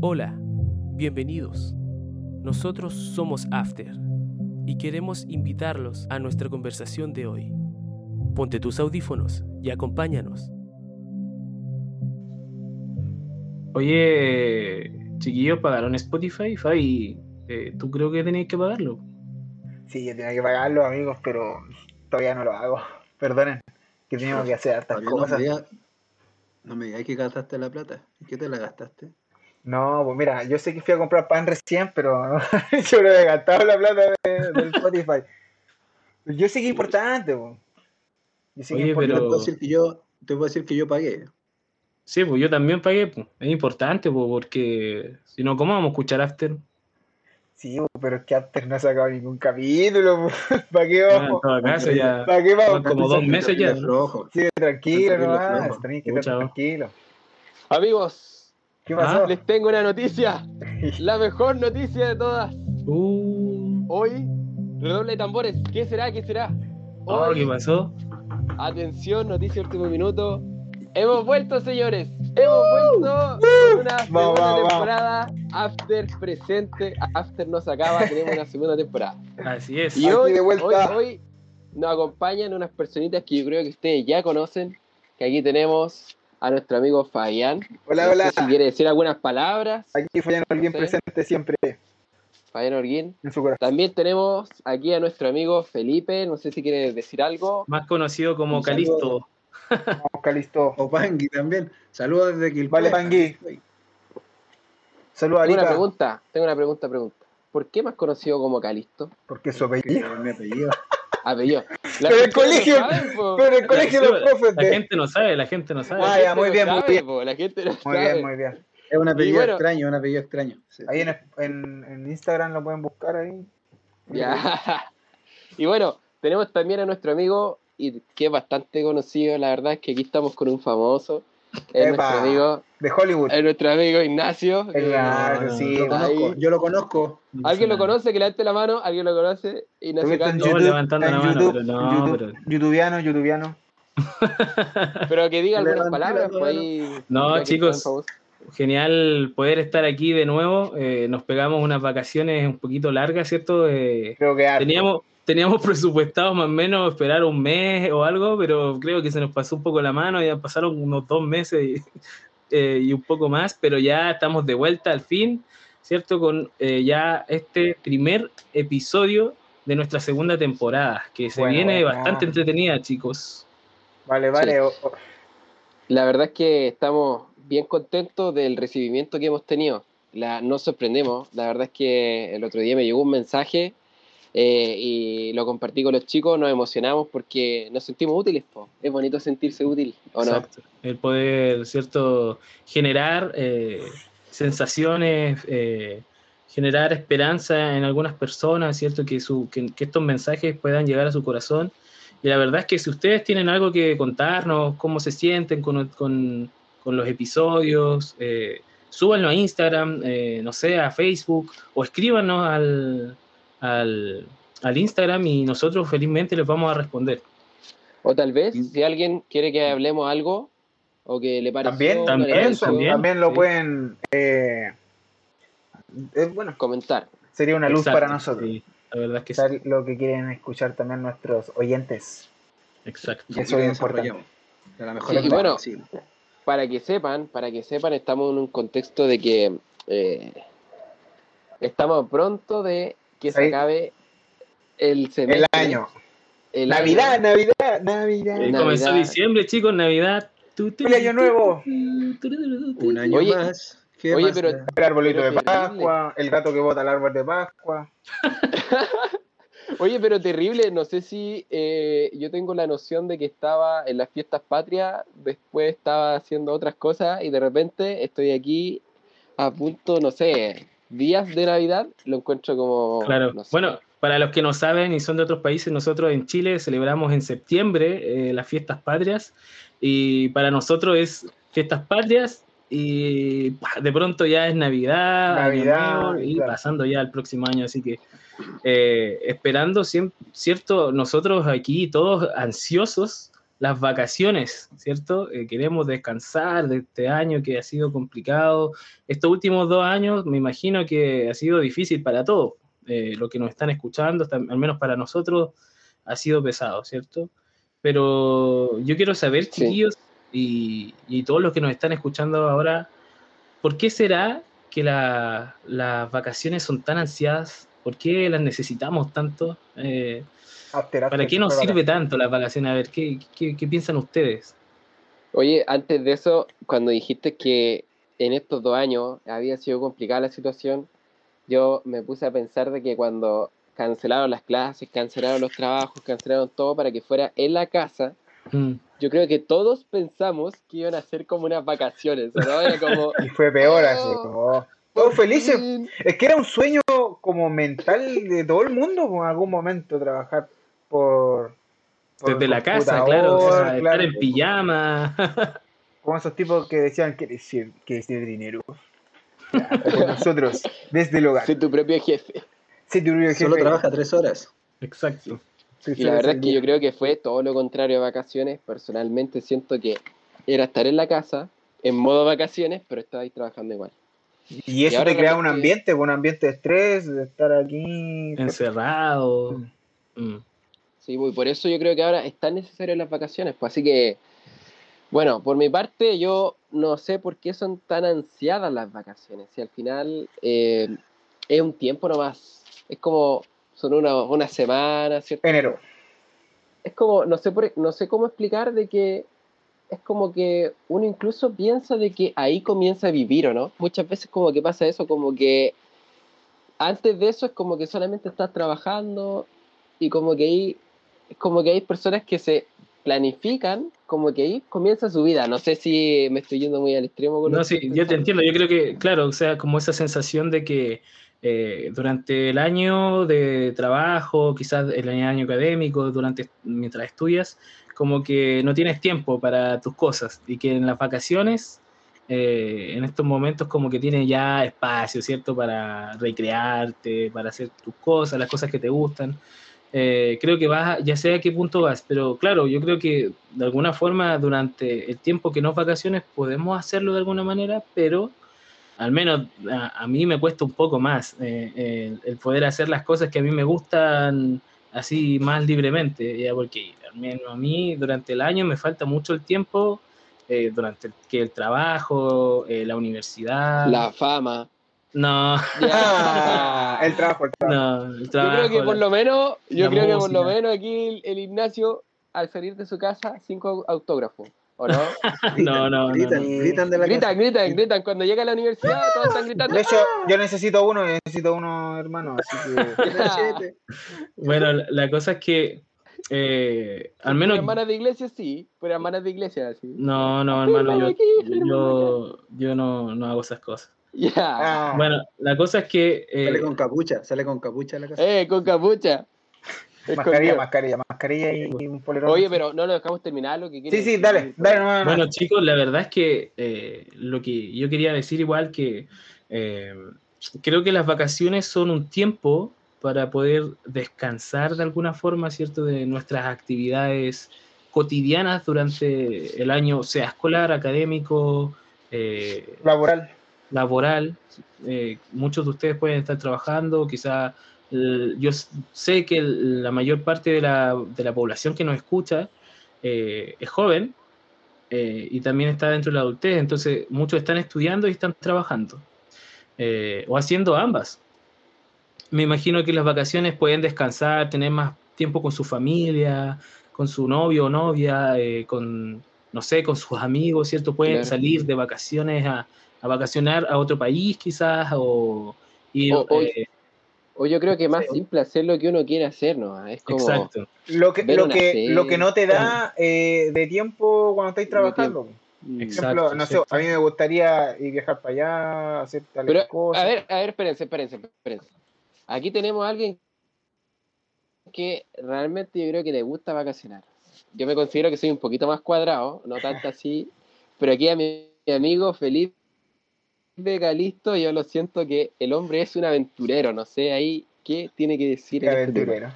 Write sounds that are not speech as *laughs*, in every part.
Hola, bienvenidos. Nosotros somos After y queremos invitarlos a nuestra conversación de hoy. Ponte tus audífonos y acompáñanos. Oye, chiquillos, ¿pagaron Spotify? Fabi, eh, ¿tú creo que tenías que pagarlo? Sí, yo tenía que pagarlo, amigos, pero todavía no lo hago. Perdonen, que teníamos que hacer hartas Todavía no cosas. me digas no que gastaste la plata. ¿Y qué te la gastaste? No, pues mira, yo sé que fui a comprar pan recién, pero *laughs* yo no he gastado la plata de- del Spotify. Yo sé que es importante, po. Yo sé que Oye, es Te pero- importante. puedo decir que yo, te puedo decir que yo pagué. Sí, pues yo también pagué. pues. Es importante, pues, porque si no, ¿cómo vamos a escuchar After? Sí, po, pero es que antes no he sacado ningún capítulo. po. *laughs* ¿Para qué Ah, vamos? caso, ya ¿Para qué vamos? van como dos meses ya. Sigue tranquilo Terrible nomás, flojo. tenés que Pucha, estar tranquilo. Amigos, ¿Qué Ah, pasó? les tengo una noticia. *laughs* La mejor noticia de todas. Uh, Hoy, redoble de tambores. ¿Qué será? ¿Qué será? oh, Hoy, ¿qué pasó? atención, noticia último minuto. Hemos vuelto, señores. Hemos vuelto con una segunda vamos. temporada. After presente. After no se acaba. Tenemos una segunda temporada. Así es. Y hoy, de vuelta. hoy, hoy nos acompañan unas personitas que yo creo que ustedes ya conocen. Que aquí tenemos a nuestro amigo Fabián. Hola, No sé hola. si quiere decir algunas palabras. Aquí alguien Sí. presente siempre Fabián Orguín. en su corazón. También tenemos aquí a nuestro amigo Felipe. No sé si quiere decir algo. Más conocido como Un. Calisto. Calisto. O Pangui también. Saludos desde Quilpue. Vale, Pangui. Saludos a Tengo una pregunta. Tengo una pregunta, pregunta. ¿Por qué más conocido como Calisto? porque su apellido. es mi apellido. Apellido. Pero el colegio, no saben, po. Pero el colegio Sí, los profes La de... gente no sabe, la gente no sabe. Ah, ya, muy bien, muy bien. La gente no Muy sabe. bien, muy bien. Es un apellido bueno. extraño, un apellido extraño. Sí. Ahí en, en, en Instagram lo pueden buscar ahí. Ya. *laughs* Y bueno, tenemos también a nuestro amigo, y que es bastante conocido, la verdad es que aquí estamos con un famoso. Es Epa. nuestro amigo, De Hollywood. es nuestro amigo Ignacio. No, sí. Lo Ahí. conozco, yo lo conozco. ¿Alguien lo conoce? Que levante la mano. ¿Alguien lo conoce? Ignacio visto en YouTube, levantando en la mano, YouTube, pero no, YouTube, pero- youtubiano, youtubiano. *laughs* Pero que diga algunas palabras, pues ahí. No, chicos. Genial poder estar aquí de nuevo. Eh, nos pegamos unas vacaciones un poquito largas, ¿cierto? Eh, Creo que harto. teníamos, teníamos *laughs* presupuestado más o menos esperar un mes o algo, pero creo que se nos pasó un poco la mano, ya pasaron unos dos meses y, *laughs* eh, y un poco más, pero ya estamos de vuelta al fin, ¿cierto? Con eh, ya este primer episodio de nuestra segunda temporada, que se Bueno, viene bueno. bastante entretenida, chicos. Vale, vale. o- o- La verdad es que estamos bien contentos del recibimiento que hemos tenido. La, nos sorprendemos. La verdad es que el otro día me llegó un mensaje eh, y lo compartí con los chicos. Nos emocionamos porque nos sentimos útiles. po. Es bonito sentirse útil, ¿o no? Exacto. El poder, ¿cierto? Generar eh, sensaciones, eh, generar esperanza en algunas personas, ¿cierto? Que, su, que, que estos mensajes puedan llegar a su corazón. Y la verdad es que si ustedes tienen algo que contarnos, cómo se sienten con, con, con los episodios, eh, súbanlo a Instagram, eh, no sé, a Facebook, o escríbanos al, al, al Instagram y nosotros felizmente les vamos a responder. O tal vez, si alguien quiere que hablemos algo o que le pareció, También, también, también. También lo sí. pueden. eh, eh, bueno, comentar. sería una luz Exacto, para nosotros. sí, la verdad es que sí. Lo que quieren escuchar también nuestros oyentes. Exacto. Eso Aquí lo es importante. De la mejor Sí, y manera bueno, posible. para que sepan, para que sepan, estamos en un contexto de que eh, estamos pronto de que se Ahí. acabe el El semestre. año. el Navidad, año. Navidad, Navidad. Navidad. comenzó diciembre, chicos, Navidad. Feliz año nuevo. Un año Oye, más. ¿Qué oye, más pero-? El arbolito Pero de terrible. Pascua, el gato que bota el árbol de Pascua. *laughs* Oye, pero terrible, no sé si eh, yo tengo la noción de que estaba en las fiestas patrias, después estaba haciendo otras cosas y de repente estoy aquí a punto, no sé, días de Navidad, lo encuentro como... Claro. no sé. Bueno, para los que no saben y son de otros países, nosotros en Chile celebramos en septiembre eh, las fiestas patrias y para nosotros es fiestas patrias y ¡pah! de pronto ya es Navidad, Navidad, Nuevo, y claro. pasando ya al próximo año, así que eh, esperando, siem- cierto, nosotros aquí todos ansiosos las vacaciones, ¿cierto? Eh, queremos descansar de este año que ha sido complicado. Estos últimos dos años me imagino que ha sido difícil para todos. Eh, lo que nos están escuchando, al menos para nosotros, ha sido pesado, ¿cierto? Pero yo quiero saber, Sí. chiquillos, y, y todos los que nos están escuchando ahora, ¿por qué será que la- las vacaciones son tan ansiadas? ¿Por qué las necesitamos tanto? Eh, ¿Para after, qué nos sirve tanto las vacaciones? A ver, ¿qué, qué, qué piensan ustedes? Oye, antes de eso, cuando dijiste que en estos dos años había sido complicada la situación, yo me puse a pensar de que cuando cancelaron las clases, cancelaron los trabajos, cancelaron todo para que fuera en la casa, Mm, yo creo que todos pensamos que iban a ser como unas vacaciones, ¿no? Era como... *laughs* Y fue peor así, Oh. como, oh, todos felices. fin. Es que era un sueño como mental de todo el mundo, pues, en algún momento trabajar por. por Desde la casa, claro, o computador, sea, estar claro, en pijama. *laughs* Como esos tipos que decían que decir, que decir dinero. Ya, *laughs* nosotros, desde el hogar. Ser tu propio jefe. Sí, tu propio Solo jefe, trabaja tres horas. Exacto. Y la verdad es que yo creo que fue todo lo contrario a vacaciones. Personalmente siento que era estar en la casa, en modo vacaciones, pero estabais trabajando igual. Y eso ahora te crea un ambiente, un ambiente de estrés, de estar aquí. Encerrado. Mm. Sí, pues, y por eso yo creo que ahora es tan necesario las vacaciones. Pues así que, bueno, por mi parte, yo no sé por qué son tan ansiadas las vacaciones. Si al final eh, es un tiempo nomás. Es como, son una, una semana, ¿cierto? Enero. es como, no sé, por- no sé cómo explicar de que es como que uno incluso piensa de que ahí comienza a vivir, ¿o no? Muchas veces como que pasa eso, como que antes de eso es como que solamente estás trabajando y como que ahí, como que hay personas que se planifican, como que ahí comienza su vida. No sé si me estoy yendo muy al extremo con No, sí, yo te entiendo. Yo creo que, claro, o sea, como esa sensación de que eh, durante el año de trabajo, quizás el año académico, durante mientras estudias, como que no tienes tiempo para tus cosas y que en las vacaciones, eh, en estos momentos, como que tienes ya espacio, ¿cierto? Para recrearte, para hacer tus cosas, las cosas que te gustan. Eh, creo que vas, ya sé a qué punto vas, pero claro, yo creo que de alguna forma durante el tiempo que no es vacaciones podemos hacerlo de alguna manera, pero al menos a, a mí me cuesta un poco más eh, el, el poder hacer las cosas que a mí me gustan así más libremente, ya porque al menos a mí durante el año me falta mucho el tiempo, eh, durante el, que el trabajo, eh, la universidad. La fama. No, Ah, el trabajo, el trabajo. no, el Yo trabajo. creo que por lo menos, yo creo que por lo menos aquí el, el Ignacio, al salir de su casa, cinco autógrafos, ¿o no? *laughs* No, no, no, gritan, no. gritan de la gritan, casa. gritan, gritan. Cuando llega a la universidad, todos están gritando. De hecho, yo necesito uno, yo necesito uno, hermano, así que. *laughs* Bueno, la, la cosa es que eh, al menos... hermanas de iglesia, sí. Por hermanas de iglesia, sí. No, no, hermano, Hermano yo, yo, yo no, no hago esas cosas. Ya. Ah, Bueno, la cosa es que eh, Sale con capucha, sale con capucha a la casa. Eh, con capucha. *laughs* mascarilla, mascarilla, mascarilla y un polerón. Oye, pero no nos dejamos terminar lo que quiere Sí, sí, decir. dale, dale, no, no, no. Bueno, chicos, la verdad es que eh, lo que yo quería decir igual que eh, creo que las vacaciones son un tiempo para poder descansar de alguna forma, ¿cierto? De nuestras actividades cotidianas durante el año, sea escolar, académico, eh, Laboral. Laboral. Eh, muchos de ustedes pueden estar trabajando, quizá eh, yo sé que la mayor parte de la, de la población que nos escucha eh, es joven eh, y también está dentro de la adultez, entonces muchos están estudiando y están trabajando, eh, o haciendo ambas. Me imagino que en las vacaciones pueden descansar, tener más tiempo con su familia, con su novio o novia, eh, con, no sé, con sus amigos, ¿cierto? Pueden Claro. salir de vacaciones a, a vacacionar a otro país quizás, o ir... O- o- eh, O yo creo que más Sí. simple hacer lo que uno quiere hacer, ¿no? Es como. exacto. Lo que, lo que, serie. lo que no te da eh, de tiempo cuando estáis trabajando. Mm. Por Exacto. ejemplo, no sé, a mí me gustaría ir viajar para allá, hacer tales Pero, cosas. a ver, a ver, espérense, espérense, espérense. Aquí tenemos a alguien que realmente yo creo que le gusta vacacionar. Yo me considero que soy un poquito más cuadrado, no tanto así, pero aquí a mi, mi amigo Felipe Galisto, yo lo siento que el hombre es un aventurero, no sé ahí qué tiene que decir en este aventurero.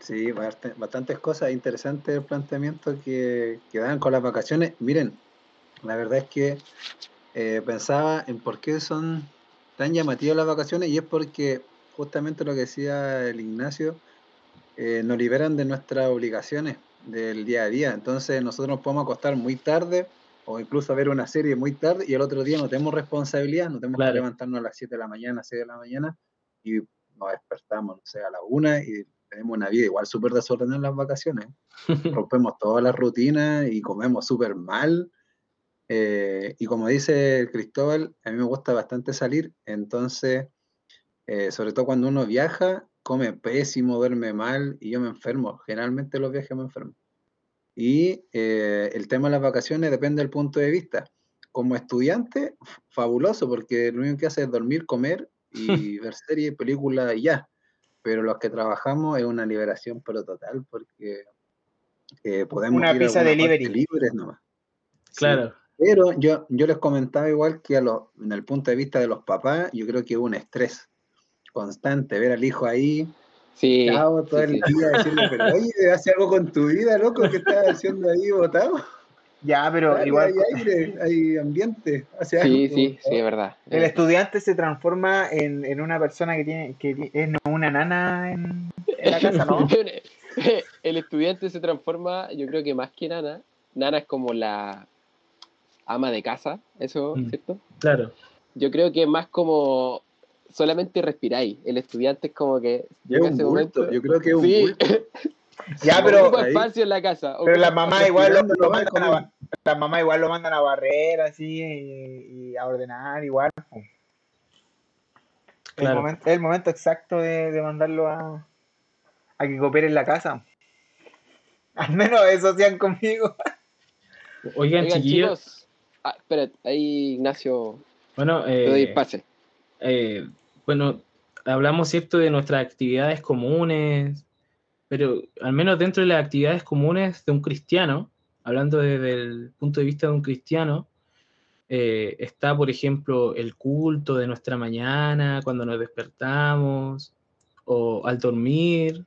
Sí, bastante- bastantes cosas interesantes el planteamiento que, que dan con las vacaciones. Miren, la verdad es que eh, pensaba en por qué son tan llamativas las vacaciones y es porque justamente lo que decía el Ignacio, eh, nos liberan de nuestras obligaciones del día a día. Entonces nosotros nos podemos acostar muy tarde o incluso ver una serie muy tarde y el otro día no tenemos responsabilidad, no tenemos Claro. que levantarnos a las 7 de la mañana, 6 de la mañana y nos despertamos, no sé, a la una y tenemos una vida igual súper desordenada en las vacaciones. *laughs* Rompemos todas las rutinas y comemos súper mal. Eh, y como dice Cristóbal, a mí me gusta bastante salir, entonces, eh, sobre todo cuando uno viaja, come pésimo, duerme mal y yo me enfermo. Generalmente los viajes me enfermo. Y eh, el tema de las vacaciones depende del punto de vista. Como estudiante, fabuloso, porque lo único que hace es dormir, comer y *laughs* ver series, películas y ya. Pero los que trabajamos es una liberación, pero total, porque eh, podemos Una ir a pizza parte delivery. libres nomás. Sí, Claro, pero yo, yo les comentaba igual que a los, en el punto de vista de los papás, yo creo que es un estrés constante, ver al hijo ahí, Sí, chao, todo sí, el sí. día, decirle, pero *laughs* oye, hace algo con tu vida, loco, ¿qué estás haciendo ahí botado? Ya, pero Dale, igual hay aire, hay ambiente, hace Sí, algo, sí, por sí, es verdad. el estudiante se transforma en, en una persona que tiene que es una nana en, en la casa, ¿no? *laughs* *laughs* El estudiante se transforma, yo creo que más que Nana. Nana es como la ama de casa, eso, Mm. ¿cierto? claro. Yo creo que es más como solamente respiráis. El estudiante es como que Es llega un ese bulto, momento. yo creo que es un Sí, bulto. *laughs* Ya, Sí, pero, ocupa ahí. espacio en la casa. pero la ocupa mamá espacio. igual lo, lo mandan a, la mamá igual lo mandan a barrer así y, y a ordenar igual. po. El, Claro. momento, es el momento exacto de, de mandarlo a, a que coopere en la casa. *laughs* Al menos eso hacían conmigo. *laughs* Oigan, Oigan, chiquillos, chicos. Ah, espera, ahí Ignacio, bueno, te doy eh, pase. eh, bueno, hablamos, ¿cierto?, de nuestras actividades comunes, pero al menos dentro de las actividades comunes de un cristiano, hablando desde el punto de vista de un cristiano, eh, está, por ejemplo, el culto de nuestra mañana, cuando nos despertamos, o al dormir,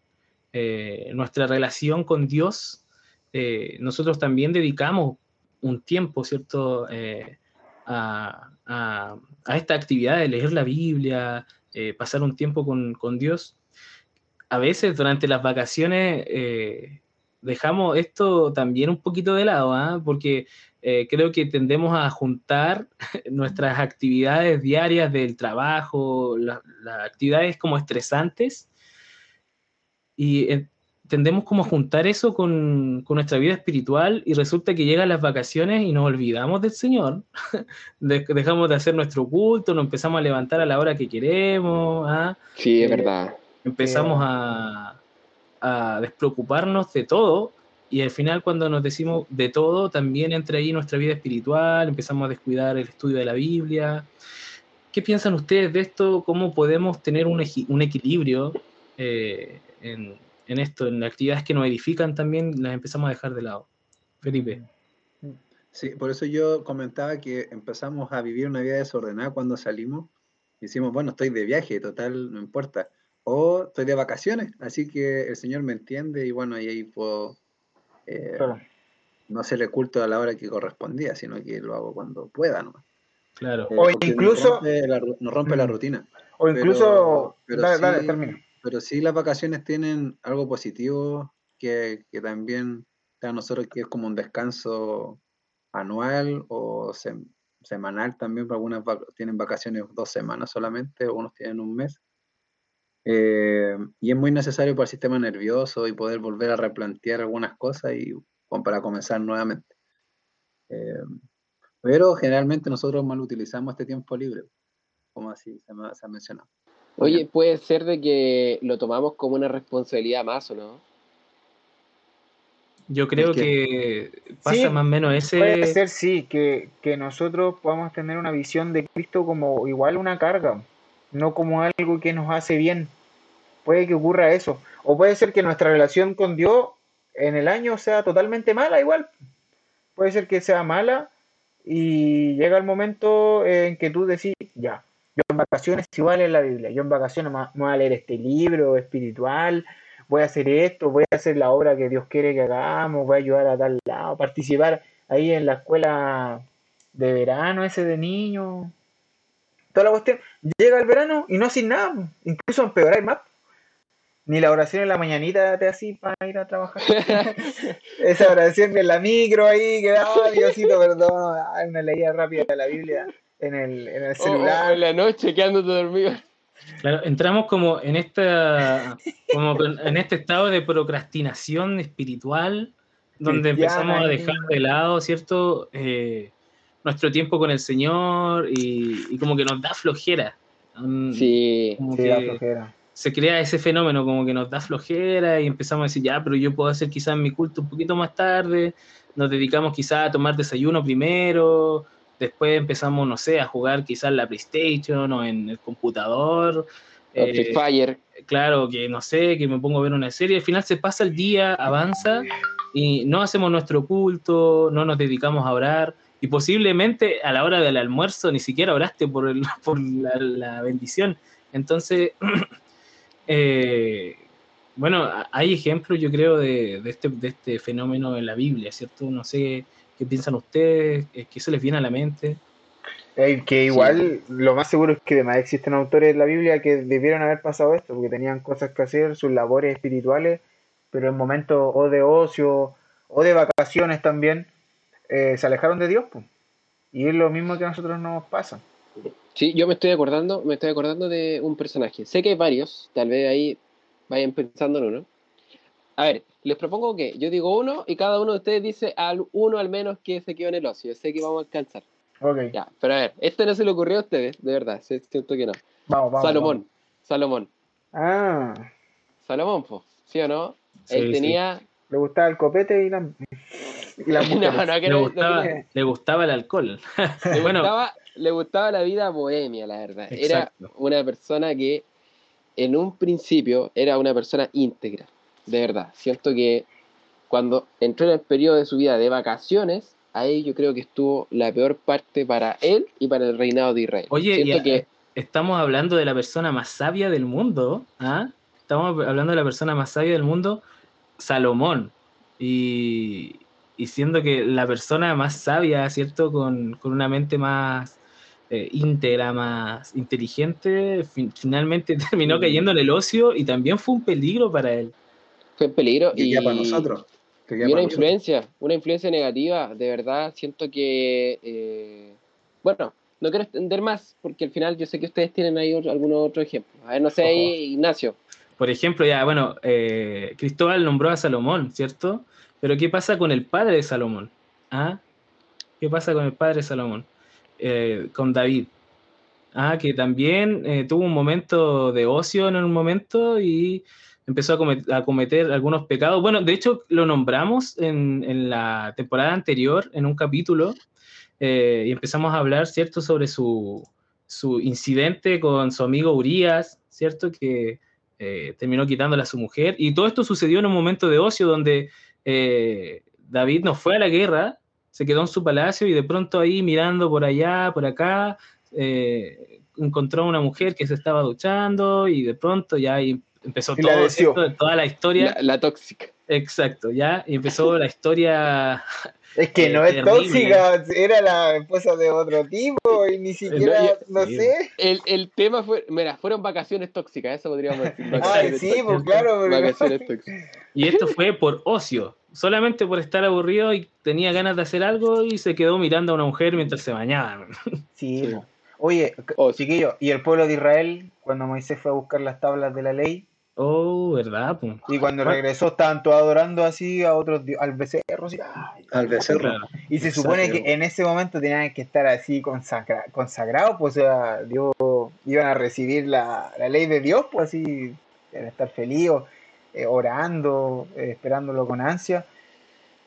eh, nuestra relación con Dios. eh, nosotros también dedicamos un tiempo, ¿cierto?, a, a- esta actividad de leer la Biblia, eh, pasar un tiempo con, con Dios. A veces durante las vacaciones eh, dejamos esto también un poquito de lado, ¿ah? porque eh, creo que tendemos a juntar *laughs* nuestras actividades diarias del trabajo, la- las actividades como estresantes, y tendemos como a juntar eso con, con nuestra vida espiritual y resulta que llegan las vacaciones y nos olvidamos del Señor, *laughs* De- dejamos de hacer nuestro culto, nos empezamos a levantar a la hora que queremos, ¿ah? Sí, es eh, verdad. empezamos a, a despreocuparnos de todo y al final cuando nos decimos de todo también entra ahí nuestra vida espiritual, empezamos a descuidar el estudio de la Biblia. ¿Qué piensan ustedes de esto? ¿Cómo podemos tener un, un equilibrio eh, en, en esto, en las actividades que nos edifican también las empezamos a dejar de lado? Felipe. Sí, por eso yo comentaba que empezamos a vivir una vida desordenada cuando salimos. y Decimos, bueno, estoy de viaje, total, no importa. O estoy de vacaciones, así que el Señor me entiende y bueno, y ahí puedo eh, Claro. no hacerle culto a la hora que correspondía, sino que lo hago cuando pueda nomás. Claro. Eh, O nos incluso- rompe la, ru- nos rompe la Mm. rutina. O incluso. pero dale, dale, sí- termina. Pero sí las vacaciones tienen algo positivo que, que también a nosotros que es como un descanso anual o sem- semanal también, porque algunas vac- tienen vacaciones dos semanas solamente, unos tienen un mes. Eh, y es muy necesario para el sistema nervioso y poder volver a replantear algunas cosas y como para comenzar nuevamente. Eh, pero generalmente nosotros mal utilizamos este tiempo libre, como así se, se ha mencionado. Oye, puede ser de que lo tomamos como una responsabilidad más, ¿o no? Yo creo que pasa Sí, más o menos ese... Puede ser, sí, que, que nosotros podamos tener una visión de Cristo como igual una carga, no como algo que nos hace bien. Puede que ocurra eso. O puede ser que nuestra relación con Dios en el año sea totalmente mala igual. Puede ser que sea mala y llega el momento en que tú decís, ya, yo en vacaciones igual en la Biblia, yo en vacaciones me voy a leer este libro espiritual, voy a hacer esto, voy a hacer la obra que Dios quiere que hagamos, voy a ayudar a tal lado, participar ahí en la escuela de verano ese de niños. Toda la cuestión. Llega el verano y no haces nada, incluso empeoráis más. Ni la oración en la mañanita te así para ir a trabajar. *laughs* Esa oración en la micro ahí, que ah, Diosito, perdón, me leía rápida la Biblia en el, en el O- o celular. en la noche quedándote dormido. Claro, entramos como en esta, como en este estado de procrastinación espiritual, donde empezamos a dejar de lado, ¿cierto? Eh, nuestro tiempo con el Señor y, y como que nos da flojera. Sí. Como Sí, que flojera. se crea ese fenómeno, como que nos da flojera y empezamos a decir, ya, pero yo puedo hacer quizás mi culto un poquito más tarde, nos dedicamos quizás a tomar desayuno primero, después empezamos, no sé, a jugar quizás la PlayStation o en el computador. eh, Free Fire. claro, que no sé, que me pongo a ver una serie, al final se pasa el día, avanza y no hacemos nuestro culto, no nos dedicamos a orar y posiblemente a la hora del almuerzo ni siquiera oraste por, el, *laughs* por la, la bendición. Entonces, *clears throat* eh, bueno, hay ejemplos yo creo de, de este, de este fenómeno en la Biblia, ¿cierto? No sé qué piensan ustedes, eh, qué se les viene a la mente. Eh, que igual lo más seguro es que además existen autores de la Biblia que debieron haber pasado esto, porque tenían cosas que hacer, sus labores espirituales, pero en momentos o de ocio o de vacaciones también, eh, se alejaron de Dios. po. Y es lo mismo que a nosotros nos pasa. Sí, yo me estoy acordando, me estoy acordando de un personaje. Sé que hay varios, tal vez ahí vayan pensando en uno. A ver, les propongo que yo digo uno y cada uno de ustedes dice al uno al menos que se quedó en el ocio. Sé que vamos a alcanzar. Ok, Ya, pero a ver, este no se le ocurrió a ustedes, de verdad, siento que no. vamos, vamos. Salomón, Salomón. Ah, Salomón, po, ¿sí o no? Sí, Él sí. tenía... le gustaba el copete y la, y las *laughs* no, no, que Le no, gustaba, le gustaba el alcohol. le, *laughs* bueno, gustaba, le gustaba la vida bohemia, la verdad. Exacto. Era una persona que en un principio era una persona íntegra, de verdad. Siento que cuando entró en el periodo de su vida de vacaciones, ahí yo creo que estuvo la peor parte para él y para el reinado de Israel. Oye, que estamos hablando de la persona más sabia del mundo, ¿ah? Estamos hablando de la persona más sabia del mundo, Salomón. Y, y siendo que la persona más sabia, ¿cierto? Con, con una mente más eh, íntegra, más inteligente, fin- finalmente *laughs* terminó Mm. cayendo en el ocio y también fue un peligro para él. Fue en peligro Que y, queda para nosotros. que queda y una nosotros. influencia, una influencia negativa, de verdad. Siento que, eh, bueno, no quiero extender más porque al final yo sé que ustedes tienen ahí otro- algunos otros ejemplos. A ver, no sé, ahí, Ignacio. Por ejemplo, ya, bueno, eh, Cristóbal nombró a Salomón, ¿cierto? Pero ¿qué pasa con el padre de Salomón? ¿Ah? ¿Qué pasa con el padre de Salomón? Eh, con David. Ah, que también eh, tuvo un momento de ocio en un momento y empezó a cometer, a cometer algunos pecados. Bueno, de hecho lo nombramos en, en la temporada anterior, en un capítulo, eh, y empezamos a hablar, ¿cierto?, sobre su, su incidente con su amigo Urias, ¿cierto?, que eh, terminó quitándole a su mujer. Y todo esto sucedió en un momento de ocio donde eh, David no fue a la guerra, se quedó en su palacio y de pronto ahí mirando por allá, por acá, eh, encontró a una mujer que se estaba duchando y de pronto ya ahí empezó Y la todo deseó. esto, toda la historia. La, la tóxica. Exacto, ya, y empezó la historia. *laughs* Es que Eh, no es terrible. tóxica, era la esposa de otro tipo y ni siquiera, yo- no sí. sé. El, el tema fue, mira, fueron vacaciones tóxicas, eso podríamos decir. *laughs* Ah, sí, pues claro, pero Vacaciones tóxicas. Y esto fue por ocio, solamente por estar aburrido y tenía ganas de hacer algo y se quedó mirando a una mujer mientras se bañaba. *laughs* Sí, Sí. po. Oye, Oh, chiquillo, ¿y el pueblo de Israel cuando Moisés fue a buscar las tablas de la ley? Oh, ¿verdad? po? Y cuando regresó estaban todos adorando así a otros, al becerro, así, ¡ay! Al becerro. Claro. Y se Exacto. supone que en ese momento tenían que estar así consagra- consagrados, pues o sea, Dios, iban a recibir la, la ley de Dios, pues así, iban a estar felices, eh, orando, eh, esperándolo con ansia.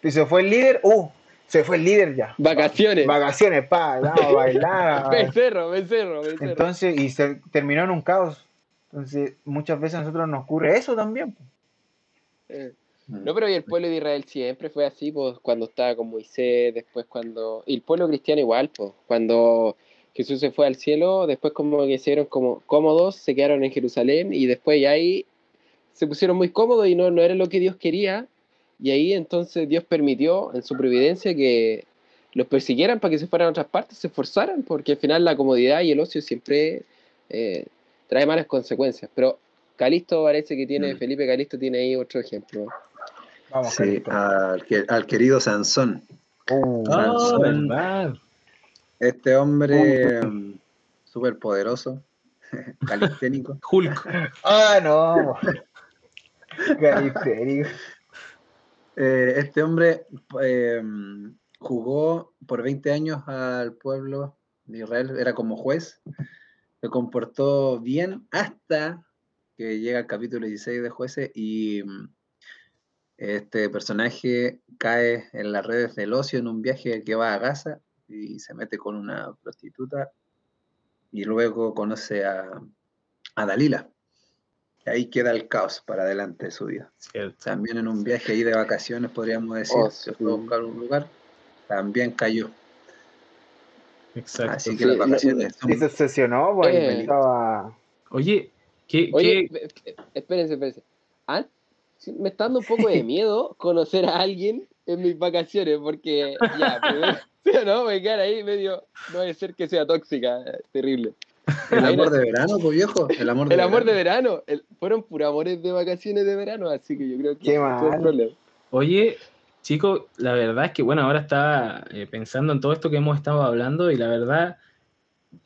Y se fue el líder, ¡uh! Se fue el líder ya. Vacaciones. Vacaciones, pa, vamos a bailar. *laughs* Becerro, becerro, becerro. Entonces, y se terminó en un caos. Entonces, muchas veces a nosotros nos ocurre eso también. pues. Eh, Mm. No, pero y el pueblo de Israel siempre fue así, pues, cuando estaba con Moisés, después cuando... Y el pueblo cristiano igual, pues, cuando Jesús se fue al cielo, después como que se vieron como cómodos, se quedaron en Jerusalén y después ya ahí se pusieron muy cómodos y no, no era lo que Dios quería. Y ahí entonces Dios permitió en su providencia que los persiguieran para que se fueran a otras partes, se esforzaran, porque al final la comodidad y el ocio siempre eh, trae malas consecuencias. Pero Calisto parece que tiene, Mm. Felipe Calisto tiene ahí otro ejemplo. Vamos, Sí, al, que- al querido Sansón. Ah, Sansón. verdad. Este hombre súper poderoso, *laughs* calisténico. Hulk. *laughs* Ah, no. Califérico. Eh, este hombre eh, jugó por 20 años al pueblo de Israel, era como juez, se comportó bien hasta que llega el capítulo 16 de jueces y mm, este personaje cae en las redes del ocio en un viaje que va a Gaza y se mete con una prostituta y luego conoce a, a Dalila. Y ahí queda el caos para adelante de su vida. Cierto. También en un viaje ahí de vacaciones, podríamos decir, Oh, se fue a buscar un lugar, también cayó. Exacto. Así que Sí, son... Y se obsesionó, pues, Eh. estaba... Oye, ¿qué, Oye, qué- espérense, espérense. Ah, sí, me está dando un poco de *laughs* miedo conocer a alguien en mis vacaciones, porque ya, *laughs* primero, *laughs* ¿sí o no? Me quedar ahí medio, no a ser que sea tóxica, terrible. El amor de verano, pues viejo, el amor de El amor de verano. verano, el- fueron puros amores de vacaciones de verano, así que yo creo que Qué mal. problema. Oye, chicos, la verdad es que, bueno, ahora estaba eh, pensando en todo esto que hemos estado hablando y la verdad,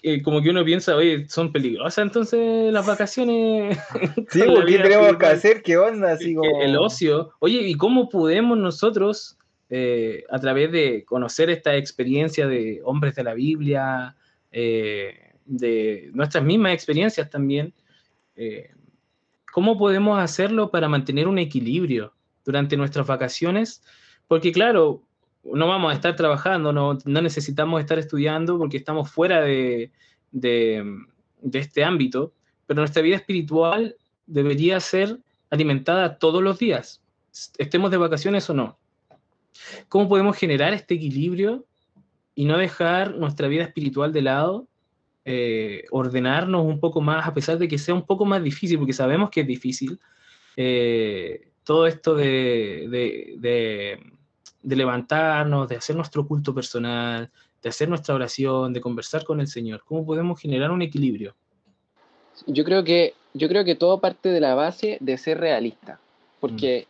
eh, como que uno piensa, oye, son peligrosas entonces las vacaciones. *laughs* *laughs* Sí, con la pues, ¿qué vida tenemos que hacer? ¿Qué onda? Así Que como... El ocio. Oye, ¿y cómo podemos nosotros, eh, a través de conocer esta experiencia de hombres de la Biblia, de nuestras mismas experiencias también, cómo podemos hacerlo para mantener un equilibrio durante nuestras vacaciones? Porque claro, no vamos a estar trabajando, no, no necesitamos estar estudiando porque estamos fuera de, de- de este ámbito, pero nuestra vida espiritual debería ser alimentada todos los días, estemos de vacaciones o no. ¿Cómo podemos generar este equilibrio y no dejar nuestra vida espiritual de lado? eh, ordenarnos un poco más, a pesar de que sea un poco más difícil, porque sabemos que es difícil. eh, todo esto de, de- de- de levantarnos, de hacer nuestro culto personal, de hacer nuestra oración, de conversar con el Señor. ¿Cómo podemos generar un equilibrio? Yo creo que, yo creo que todo parte de la base de ser realista, porque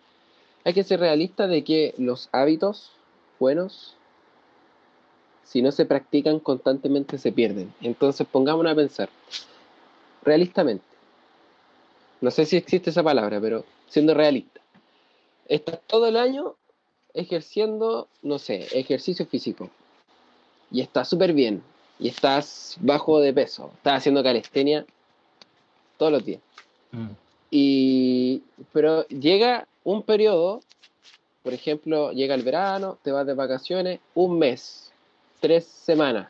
hay que ser realista de que los hábitos buenos, si no se practican constantemente, se pierden. Entonces pongámonos a pensar, realistamente, no sé si existe esa palabra, pero siendo realista, estás todo el año ejerciendo, no sé, ejercicio físico, y estás súper bien, y estás bajo de peso, estás haciendo calistenia todos los días. Mm, Y, pero llega un periodo, por ejemplo, llega el verano, te vas de vacaciones, un mes, tres semanas,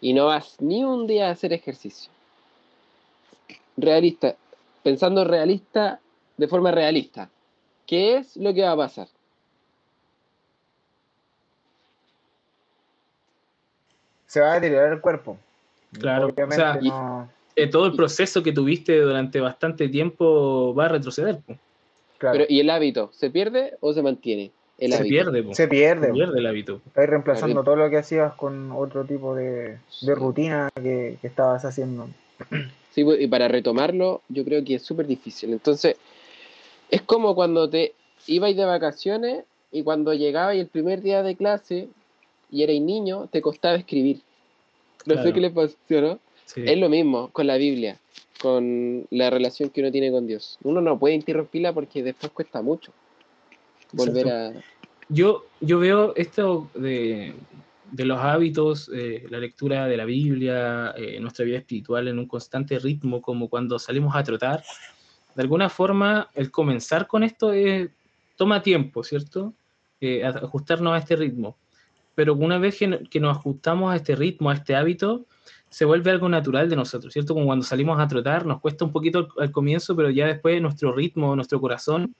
y no vas ni un día a hacer ejercicio. Realista, pensando realista, de forma realista, ¿qué es lo que va a pasar? Se va a deteriorar el cuerpo. Claro, o Obviamente sea, no... eh, todo el proceso que tuviste durante bastante tiempo va a retroceder. po. Claro, Pero, ¿Y el hábito? ¿Se pierde o se mantiene? El Se hábito. pierde, po. se pierde. Se pierde el hábito. Estás reemplazando Claro. todo lo que hacías con otro tipo de, de rutina que, que estabas haciendo. *clears throat* Sí, pues, y para retomarlo, yo creo que es súper difícil. Entonces, es como cuando te ibais de vacaciones y cuando llegabais el primer día de clase y erais niño, te costaba escribir. No sé qué le pasó, ¿no? Sí. Es lo mismo con la Biblia, con la relación que uno tiene con Dios. Uno no puede interrumpirla porque después cuesta mucho volver a... Yo, yo veo esto de, de los hábitos, eh, la lectura de la Biblia, eh, nuestra vida espiritual en un constante ritmo, como cuando salimos a trotar. De alguna forma, el comenzar con esto es- toma tiempo, ¿cierto? Eh, ajustarnos a este ritmo. Pero una vez que, que nos ajustamos a este ritmo, a este hábito, se vuelve algo natural de nosotros, ¿cierto? Como cuando salimos a trotar, nos cuesta un poquito al, al comienzo, pero ya después nuestro ritmo, nuestro corazón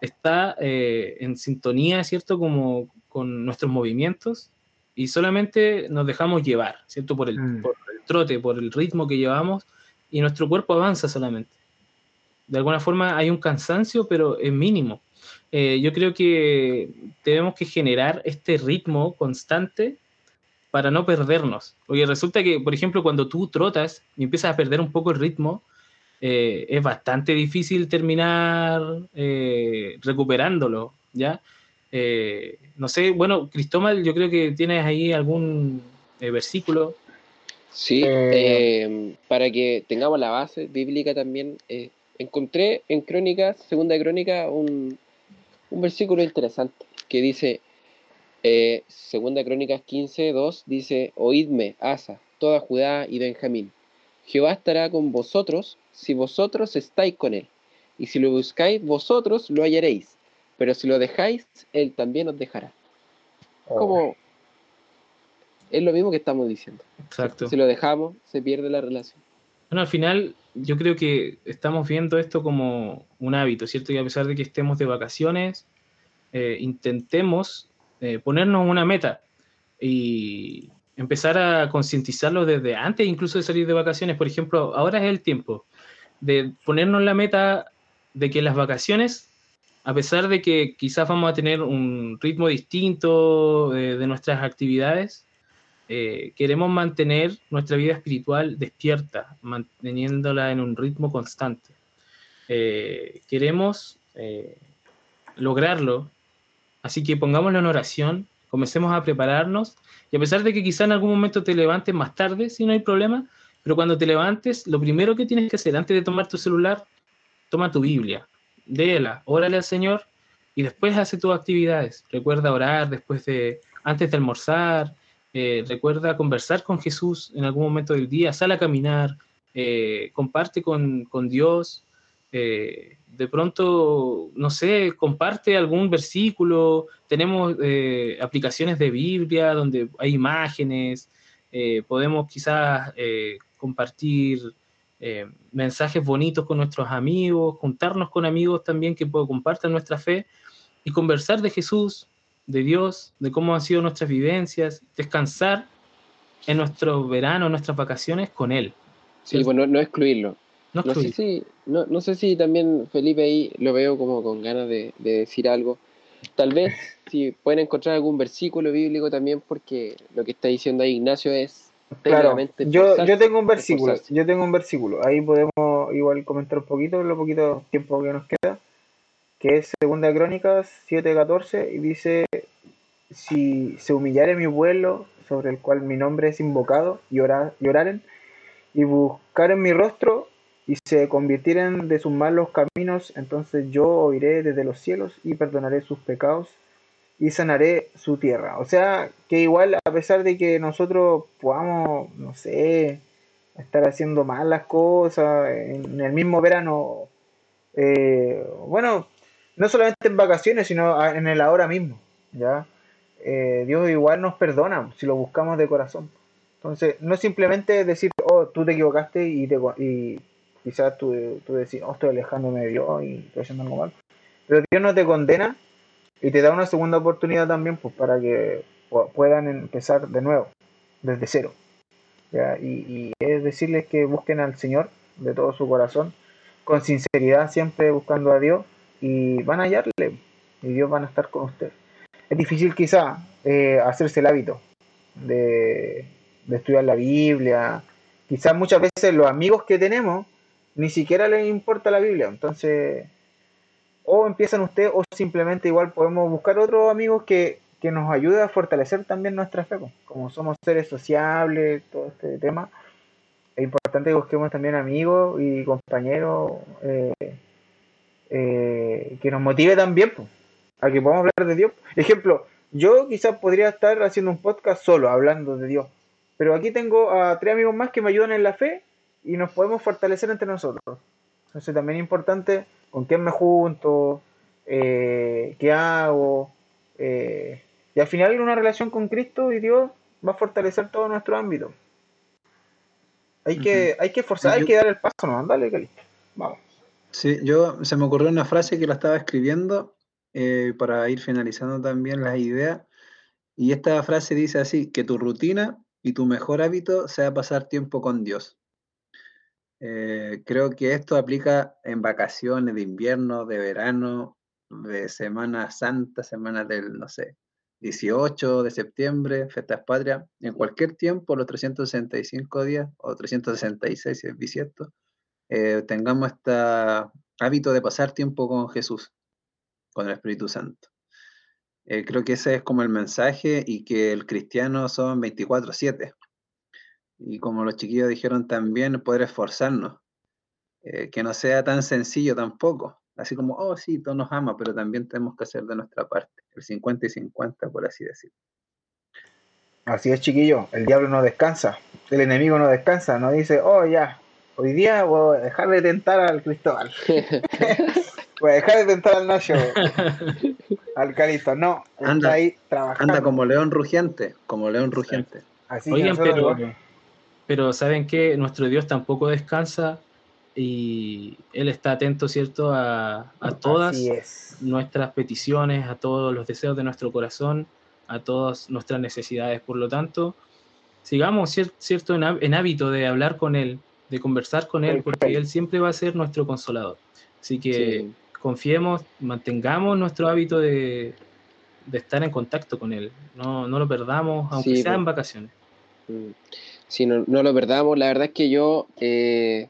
está eh, en sintonía, ¿cierto? Como con nuestros movimientos y solamente nos dejamos llevar, ¿cierto? Por el, Mm. por el trote, por el ritmo que llevamos y nuestro cuerpo avanza solamente. de alguna forma hay un cansancio, pero es mínimo. Eh, yo creo que tenemos que generar este ritmo constante para no perdernos. Porque resulta que, por ejemplo, cuando tú trotas y empiezas a perder un poco el ritmo, eh, es bastante difícil terminar eh, recuperándolo, ¿ya? no sé, bueno, Cristóbal, yo creo que tienes ahí algún versículo. Sí, para que tengamos la base bíblica también, encontré en Crónicas, Segunda Crónica, un, un versículo interesante que dice, eh, Segunda Crónicas 15, 2, dice, Oídme, Asa, toda Judá y Benjamín. Jehová estará con vosotros si vosotros estáis con él. Y si lo buscáis, vosotros lo hallaréis. Pero si lo dejáis, él también os dejará. Oh. Como es lo mismo que estamos diciendo. Exacto. Si lo dejamos, se pierde la relación. Bueno, al final yo creo que estamos viendo esto como un hábito, ¿cierto? Y a pesar de que estemos de vacaciones, eh, intentemos eh, ponernos una meta y empezar a concientizarlo desde antes incluso de salir de vacaciones. Por ejemplo, ahora es el tiempo de ponernos la meta de que las vacaciones, a pesar de que quizás vamos a tener un ritmo distinto eh, de nuestras actividades, eh, queremos mantener nuestra vida espiritual despierta, manteniéndola en un ritmo constante. Eh, queremos eh, lograrlo, así que pongámoslo en oración, comencemos a prepararnos y a pesar de que quizá en algún momento te levantes más tarde, si no hay problema, pero cuando te levantes, lo primero que tienes que hacer antes de tomar tu celular, toma tu Biblia, léela, órale al Señor y después hace tus actividades. Recuerda orar después de, antes de almorzar, eh, recuerda conversar con Jesús en algún momento del día, sal a caminar, eh, comparte con, Dios, eh, de pronto, no sé, comparte algún versículo, tenemos aplicaciones de Biblia donde hay imágenes, podemos quizás compartir mensajes bonitos con nuestros amigos, juntarnos con amigos también que compartan nuestra fe y conversar de Jesús, de Dios, de cómo han sido nuestras vivencias, descansar en nuestro verano, en nuestras vacaciones con Él. Sí, bueno, no excluirlo. No, sé si, no, sé si también Felipe ahí lo veo como con ganas de, decir algo. Tal vez *laughs* si pueden encontrar algún versículo bíblico también, porque lo que está diciendo ahí Ignacio es Claro, yo, yo tengo un versículo, yo tengo un versículo, ahí podemos igual comentar un poquito, lo poquito tiempo que nos queda que es Segunda Crónicas 7:14, y dice, si se humillare mi pueblo, sobre el cual mi nombre es invocado, y, oraren, y buscaren mi rostro, y se convirtieren de sus malos caminos, entonces yo oiré desde los cielos y perdonaré sus pecados y sanaré su tierra. O sea, que igual a pesar de que nosotros podamos, no sé, estar haciendo mal las cosas en el mismo verano, eh, bueno, no solamente en vacaciones, sino en el ahora mismo, ¿ya? Eh, Dios igual nos perdona si lo buscamos de corazón. Entonces, no simplemente decir, oh, tú te equivocaste y, te, y quizás tú, tú decís, oh, estoy alejándome de Dios y estoy haciendo algo mal. Pero Dios no te condena y te da una segunda oportunidad también pues, para que puedan empezar de nuevo, desde cero. ¿ya? Y, y es decirles que busquen al Señor de todo su corazón, con sinceridad, siempre buscando a Dios y van a hallarle y Dios van a estar con usted. Es difícil quizá eh, hacerse el hábito de, estudiar la Biblia. Quizás muchas veces los amigos que tenemos ni siquiera les importa la Biblia. Entonces, o empiezan ustedes o simplemente igual podemos buscar otros amigos que, que nos ayuden a fortalecer también nuestra fe. Como somos seres sociables, todo este tema, es importante que busquemos también amigos y compañeros eh, eh, que nos motive también a que podamos hablar de Dios. Ejemplo, yo quizás podría estar haciendo un podcast solo, hablando de Dios, pero aquí tengo a tres amigos más que me ayudan en la fe y nos podemos fortalecer entre nosotros. Entonces también es importante con quién me junto, eh, qué hago, eh, y al final una relación con Cristo y Dios va a fortalecer todo nuestro ámbito. Hay que, hay que forzar, hay que dar el paso, no, dale, Vamos. Sí, yo se me ocurrió una frase que la estaba escribiendo eh, para ir finalizando también las ideas. Y esta frase dice así, que tu rutina y tu mejor hábito sea pasar tiempo con Dios. Eh, creo que esto aplica en vacaciones de invierno, de verano, de Semana Santa, semana del, no sé, 18 de septiembre, fiestas patrias, en cualquier tiempo, los 365 días o 366 si es bisiesto, eh, tengamos este hábito de pasar tiempo con Jesús, con el Espíritu Santo. Eh, creo que ese es como el mensaje y que el cristiano son 24/7. Y como los chiquillos dijeron también, poder esforzarnos, eh, que no sea tan sencillo tampoco. Así como, oh sí, todos nos ama, pero también tenemos que hacer de nuestra parte, el 50 y 50, por así decirlo. Así es, chiquillo, el diablo no descansa, el enemigo no descansa, no dice, oh ya, hoy día voy a dejar de tentar al Cristóbal. *laughs* voy a dejar de tentar al Nacho. *laughs* al Calito, no, Anda, ahí trabajando. Anda como león rugiente, como león rugiente. Así que Oigan, nosotros pero, pero ¿saben qué? Nuestro Dios tampoco descansa y Él está atento, ¿cierto?, a, a todas nuestras peticiones, a todos los deseos de nuestro corazón, a todas nuestras necesidades. Por lo tanto, sigamos, cier- ¿cierto?, en hábito de hablar con Él, de conversar con Él, porque. Él siempre va a ser nuestro consolador. Así que Sí. confiemos, mantengamos nuestro hábito de, de estar en contacto con Él. No, no lo perdamos, aunque Sí, sea po. en vacaciones. Mm. Si no, no lo perdamos, la verdad es que yo eh,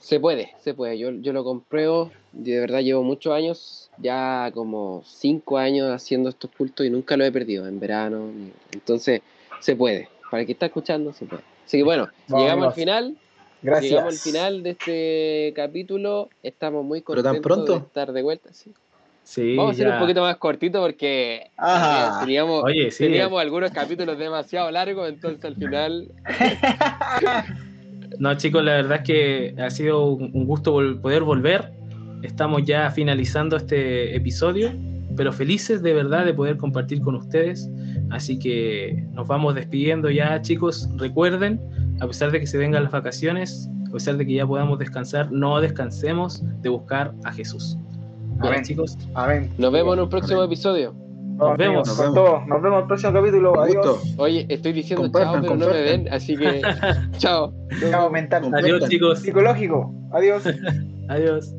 se puede, se puede. Yo, yo lo compruebo, de verdad llevo muchos años, ya como cinco años haciendo estos cultos y nunca lo he perdido en verano. Entonces, se puede. Para el que está escuchando, se puede. Así que bueno, Vamos, llegamos al final. Gracias. Llegamos al final de este capítulo. Estamos muy ¿Pero tan contentos pronto? de estar de vuelta. sí. Sí, Vamos a hacer ya. un poquito más cortito porque Ajá. eh, teníamos, Oye, sí. teníamos algunos capítulos demasiado largos, entonces al final *laughs* No, chicos, la verdad es que ha sido un un gusto vol- poder volver. Estamos ya finalizando este episodio, pero felices de verdad de poder compartir con ustedes. Así que nos vamos despidiendo ya, chicos. Recuerden, a pesar de que se vengan las vacaciones, a pesar de que ya podamos descansar, no descansemos de buscar a Jesús. Bien, Amén. chicos. Amén. nos vemos en un próximo Amén. episodio. Nos vemos. Nos vemos. Nos vemos en el próximo capítulo. Adiós. Oye, estoy diciendo Compartan, chao, pero no me ven, así que *laughs* chao. Chao mental. Adiós, chicos. Psicológico. Adiós. *laughs* Adiós.